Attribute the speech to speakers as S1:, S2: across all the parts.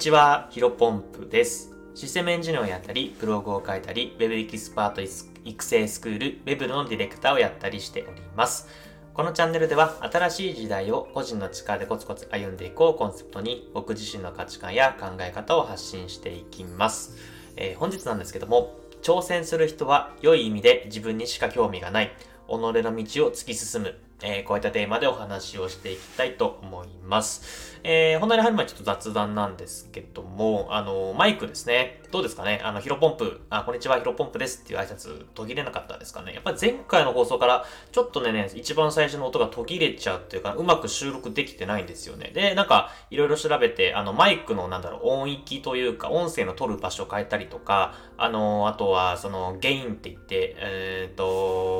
S1: ちは、ヒロポンプです。システムエンジニアをやったり、ブログを書いたり、Web エキスパート育成スクール、Web のディレクターをやったりしております。このチャンネルでは、新しい時代を個人の力でコツコツ歩んでいこうコンセプトに、僕自身の価値観や考え方を発信していきます。えー、本日なんですけども、挑戦する人は良い意味で自分にしか興味がない、己の道を突き進む、えー、こういったテーマでお話をしていきたいと思います。えー、本題に入る前ちょっと雑談なんですけども、あの、マイクですね。どうですかね？あの、ヒロポンプ、あ、こんにちは、ヒロポンプですっていう挨拶途切れなかったですかね？やっぱり前回の放送からちょっとね、ね一番最初の音が途切れちゃうっていうか、うまく収録できてないんですよね。で、なんか、いろいろ調べて、あの、マイクのなんだろう、音域というか、音声の取る場所を変えたりとか、あの、あとは、その、ゲインって言って、えっ、ー、と、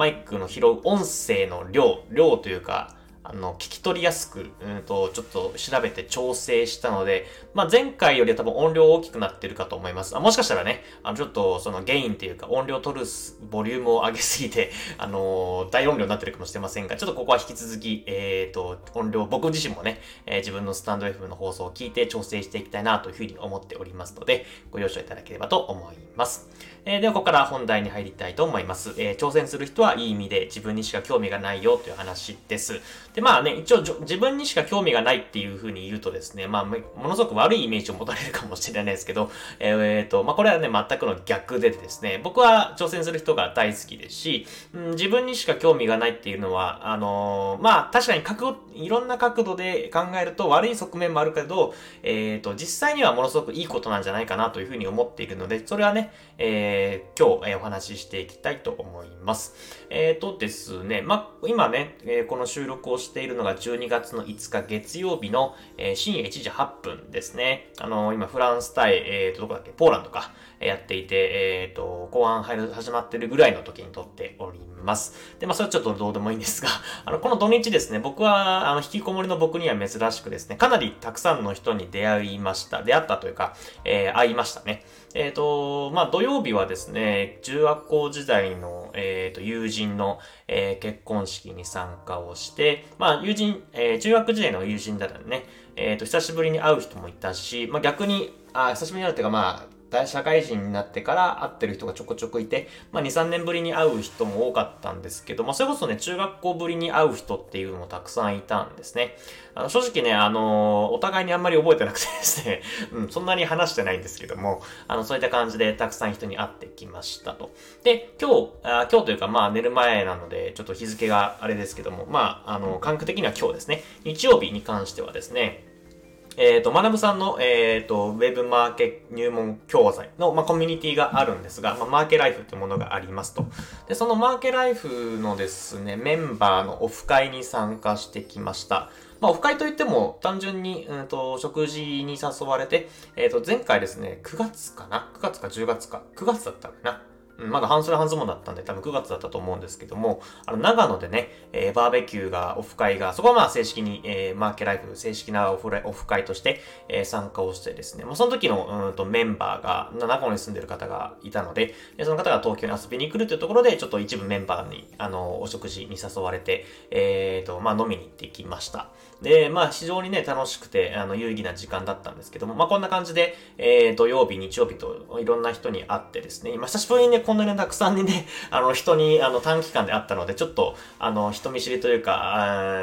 S1: マイクの拾う音声の量、量というか、あの、聞き取りやすく、うんと、ちょっと調べて調整したので、まあ、前回よりは多分音量大きくなってるかと思います。あもしかしたらね、あの、ちょっとそのゲインっていうか音量取るボリュームを上げすぎて、あのー、大音量になってるかもしれませんが、ちょっとここは引き続き、えっ、ー、と、音量、僕自身もね、えー、自分のスタンド F の放送を聞いて調整していきたいなというふうに思っておりますので、ご了承いただければと思います。えー、では、ここから本題に入りたいと思います。えー、挑戦する人はいい意味で自分にしか興味がないよという話です。で、まあね、一応自分にしか興味がないっていうふうに言うとですね、まあ、ものすごく悪いイメージを持たれるかもしれないですけど、えー、っと、まあ、これはね、全くの逆でですね、僕は挑戦する人が大好きですし、うん、自分にしか興味がないっていうのは、あのー、まあ、確かに角いろんな角度で考えると悪い側面もあるけど、えー、っと、実際にはものすごくいいことなんじゃないかなというふうに思っているので、それはね、えー、今日、えお話ししていきたいと思います。えっ、とですね、まあ、今ね、えこの収録をしているのが12月の5日月曜日の、え深夜1時8分ですね。あの今フランス対、えっ、と、どこだっけ、ポーランドか、やっていて、えっ、と、後半入る、始まってるぐらいの時に撮っております。ますで、まあ、それはちょっとどうでもいいんですが、あの、この土日ですね、僕は、あの、引きこもりの僕には珍しくですね、かなりたくさんの人に出会いました。出会ったというか、えー、会いましたね。えっ、ー、と、まあ、土曜日はですね、中学校時代の、えっ、ー、と、友人の、えー、結婚式に参加をして、まあ、友人、えー、中学時代の友人だったらね、えっ、と、久しぶりに会う人もいたし、まあ、逆に、あ、久しぶりに会うっていうか、まあ、大社会人になってから会ってる人がちょこちょこいて、まあ、2、3年ぶりに会う人も多かったんですけど、まあ、それこそね、中学校ぶりに会う人っていうのもたくさんいたんですね。あの正直ね、あのー、お互いにあんまり覚えてなくてですね、うん、そんなに話してないんですけども、あの、そういった感じでたくさん人に会ってきましたと。で、今日、あ今日というか、まあ、寝る前なので、ちょっと日付があれですけども、まあ、あの、感覚的には今日ですね、日曜日に関してはですね、えっ、ー、と、学さんの、えっ、ー、と、ウェブマーケ入門教材の、まあ、コミュニティがあるんですが、まあ、マーケライフってものがありますと。で、そのマーケライフのですね、メンバーのオフ会に参加してきました。まあ、オフ会といっても、単純に、うんと、食事に誘われて、えっ、ー、と、前回ですね、9月かな ?9 月か10月か？9月だったかな？まだ半袖半ズボンだったんで、多分9月だったと思うんですけども、あの、長野でね、えー、バーベキューが、オフ会が、そこはまあ正式に、えー、マーケライフ、正式なオフオフ会として、えー、参加をしてですね、まあ、その時の、うんと、メンバーが、長野に住んでる方がいたので、その方が東京に遊びに来るというところで、ちょっと一部メンバーに、あの、お食事に誘われて、えーと、まあ、飲みに行ってきました。で、まあ、非常にね、楽しくて、あの、有意義な時間だったんですけども、まあ、こんな感じで、えー、土曜日、日曜日と、いろんな人に会ってですね、今、久しぶりにね、こんなにたくさんにね、あの、人に、あの、短期間で会ったので、ちょっと、あの、人見知りというか、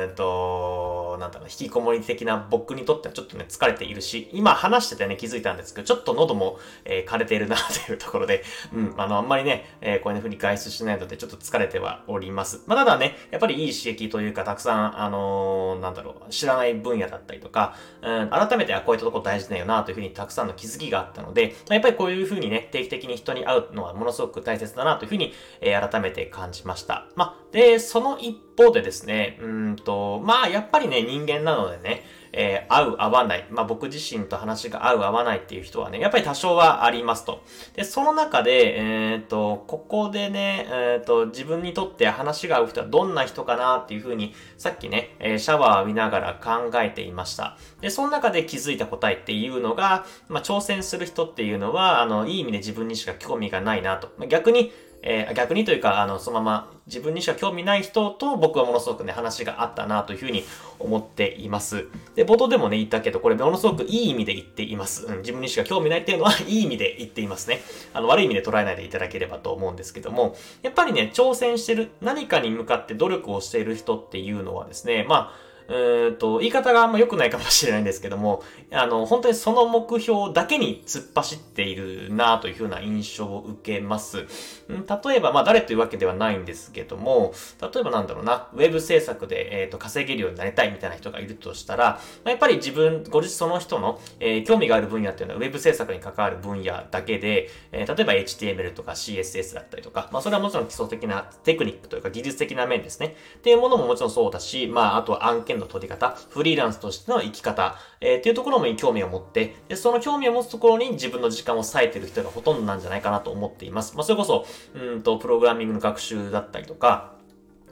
S1: えっと、なんだろう、引きこもり的な僕にとってはちょっとね、疲れているし、今話しててね、気づいたんですけど、ちょっと喉も、えー、枯れているな、というところで、うん、あの、あんまりね、えー、こういうふうに外出しないので、ちょっと疲れてはおります。まあ、ただね、やっぱりいい刺激というか、たくさん、あのー、なんだろう、知らない分野だったりとか、うん、改めて、あ、こういったとこ大事だよな、というふうにたくさんの気づきがあったので、やっぱりこういうふうにね、定期的に人に会うのはものすごくく大切だな、というふうに、えー、改めて感じました。まあ、で、その一方でですね、うんと、まあ、やっぱりね、人間なのでね、えー、合う合わない。まあ、僕自身と話が合う合わないっていう人はね、やっぱり多少はありますと。で、その中で、えっ、ー、と、ここでね、えっ、ー、と、自分にとって話が合う人はどんな人かなっていうふうに、さっきね、えシャワー浴びながら考えていました。で、その中で気づいた答えっていうのが、まあ、挑戦する人っていうのは、あの、いい意味で自分にしか興味がないなと。まあ、逆に、えー、逆にというか、あの、そのまま自分にしか興味ない人と僕はものすごくね、話があったなというふうに思っています。で、冒頭でもね、言ったけど、これものすごくいい意味で言っています。うん、自分にしか興味ないっていうのは いい意味で言っていますね。あの、悪い意味で捉えないでいただければと思うんですけども、やっぱりね、挑戦してる、何かに向かって努力をしている人っていうのはですね、まあ、うんと、言い方があんま良くないかもしれないんですけども、あの、本当にその目標だけに突っ走っているなというふうな印象を受けます。例えば、まあ誰というわけではないんですけども、例えばなんだろうな、ウェブ制作で、えっ、ー、と、稼げるようになりたいみたいな人がいるとしたら、まあ、やっぱり自分、ご自その人の、えー、興味がある分野っていうのはウェブ制作に関わる分野だけで、えー、例えば HTML とか CSS だったりとか、まあそれはもちろん基礎的なテクニックというか技術的な面ですね。っていうものももちろんそうだし、まああとは案件の取り方、フリーランスとしての生き方、えー、っていうところも興味を持って、で、その興味を持つところに自分の時間を割いてる人がほとんどなんじゃないかなと思っています。まあ、それこそ、うんと、プログラミングの学習だったりとか、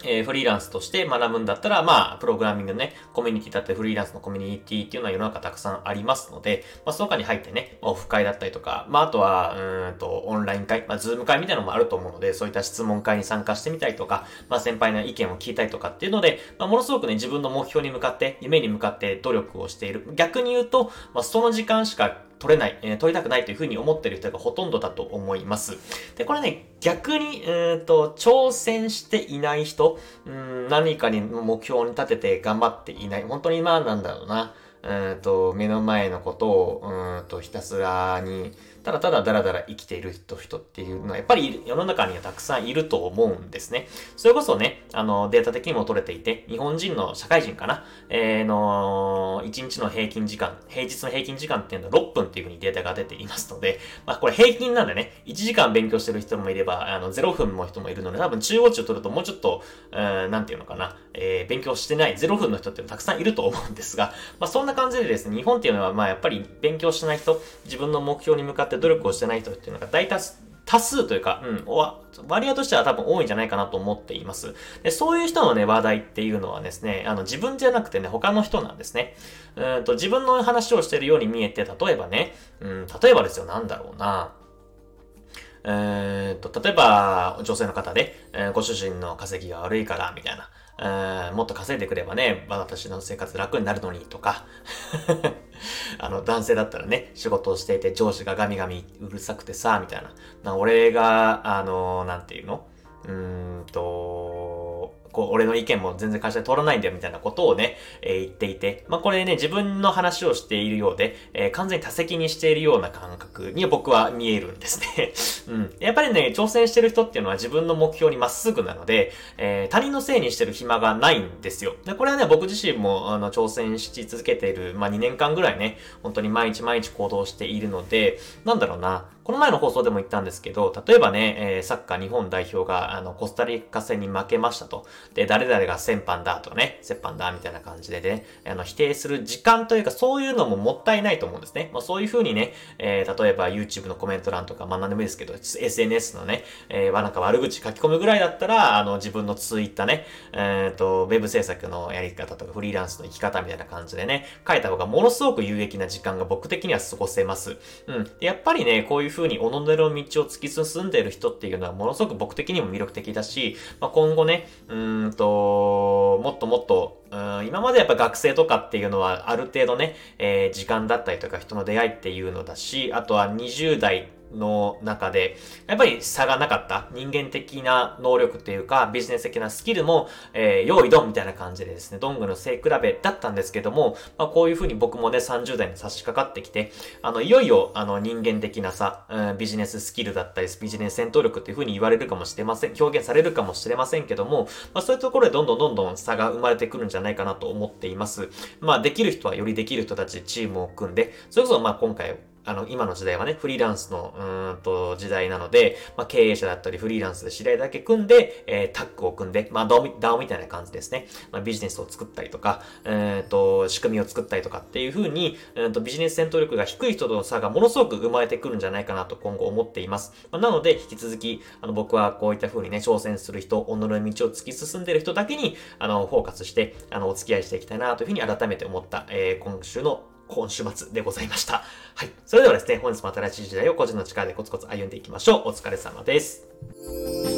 S1: えー、フリーランスとして学ぶんだったら、まあ、プログラミングね、コミュニティだったり、フリーランスのコミュニティっていうのは世の中たくさんありますので、まあ、その中に入ってね、オフ会だったりとか、まあ、あとは、うんと、オンライン会、まあ、 Zoom 会みたいなのもあると思うので、そういった質問会に参加してみたりとか、まあ、先輩の意見を聞いたりとかっていうので、まあ、ものすごくね、自分の目標に向かって、夢に向かって努力をしている。逆に言うと、まあ、その時間しか取れない、えー、取りたくないというふうに思ってる人がほとんどだと思います。で、これね、逆に、えっ、と、挑戦していない人、うん、何かに目標に立てて頑張っていない。本当にまあなんだろうな。うんと、目の前のことを、うんと、ひたすらに、ただただダラダラ生きている人っていうのはやっぱり世の中にはたくさんいると思うんですね。それこそね、あの、データ的にも取れていて、日本人の社会人かな、えー、の、1日の平均時間、平日の平均時間っていうのは6分っていうふうにデータが出ていますので、まあこれ平均なんでね、1時間勉強してる人もいれば、あの、0分の人もいるので、多分中央値を取るともうちょっと、うん、なんていうのかな、えー、勉強してない0分の人っていうのたくさんいると思うんですが、まあそんな感じでですね、日本っていうのはまあやっぱり勉強してない人、自分の目標に向かって努力をしてない人っていうのが大多数、多数というか、うん、割合としては多分多いんじゃないかなと思っています。でそういう人のね、話題っていうのはですね、あの、自分じゃなくてね、他の人なんですね。うんと、自分の話をしてるように見えて、例えばね、うん、例えばですよ、なんだろうな。えー、と、例えば、女性の方で、えー、ご主人の稼ぎが悪いから、みたいな。えー、もっと稼いでくればね、私の生活楽になるのにとか あの、男性だったらね、仕事をしていて上司がガミガミうるさくてさ、みたいな。な俺が、あの、なんていうの？うーんと、こう、俺の意見も全然会社で通らないんだよみたいなことをね、えー、言っていて、まあこれね、自分の話をしているようで、えー、完全に多責にしているような感覚に僕は見えるんですね。うん。やっぱりね、挑戦してる人っていうのは自分の目標にまっすぐなので、えー、他人のせいにしてる暇がないんですよ。で、これはね、僕自身も、あの、挑戦し続けている、まあ2年間ぐらいね、本当に毎日毎日行動しているので、なんだろうな、この前の放送でも言ったんですけど、例えばね、えー、サッカー日本代表が、あの、コスタリカ戦に負けましたと。で、誰々が先般だとね、折半だみたいな感じでね、あの、否定する時間というか、そういうのももったいないと思うんですね。まあ、そういう風にね、えー、例えば YouTube のコメント欄とか、まあ何でもいいですけど、SNS のね、えー、なんか悪口書き込むぐらいだったら、あの、自分の Twitter ね、えっ、ー、と、ウェブ制作のやり方とか、フリーランスの生き方みたいな感じでね、書いた方がものすごく有益な時間が僕的には過ごせます。うん。やっぱりね、こういうふうにおののの道を突き進んでいる人っていうのはものすごく僕的にも魅力的だし、まあ、今後ね、うんと、もっともっとうん今までやっぱ学生とかっていうのはある程度ね、えー、時間だったりとか人の出会いっていうのだし、あとは20代の中で、やっぱり差がなかった？人間的な能力っていうか、ビジネス的なスキルも、えー、用意ドンみたいな感じでですね、どんぐの背比べだったんですけども、まあ、こういうふうに僕もね、30代に差し掛かってきて、あの、いよいよ、あの、人間的なさ、うん、ビジネススキルだったり、ビジネス戦闘力っていうふうに言われるかもしれません、表現されるかもしれませんけども、まあ、そういうところでどんどんどんどん差が生まれてくるんじゃないかなと思っています。まあ、できる人はよりできる人たちチームを組んで、それこそまあ今回あの、今の時代はね、フリーランスの、うんと、時代なので、まあ、経営者だったり、フリーランスで知り合いだけ組んで、えー、タッグを組んで、まあ、ダオみ、たいな感じですね。まあ、ビジネスを作ったりとか、えっ、ー、と、仕組みを作ったりとかっていう風に、うんと、ビジネス戦闘力が低い人との差がものすごく生まれてくるんじゃないかなと今後思っています。まあ、なので、引き続き、あの、僕はこういった風にね、挑戦する人、己の道を突き進んでる人だけに、あの、フォーカスして、あの、お付き合いしていきたいなというふうに改めて思った、えー、今週の今週末でございました。はい。それではですね、本日も新しい時代を個人の力でコツコツ歩んでいきましょう。お疲れ様です。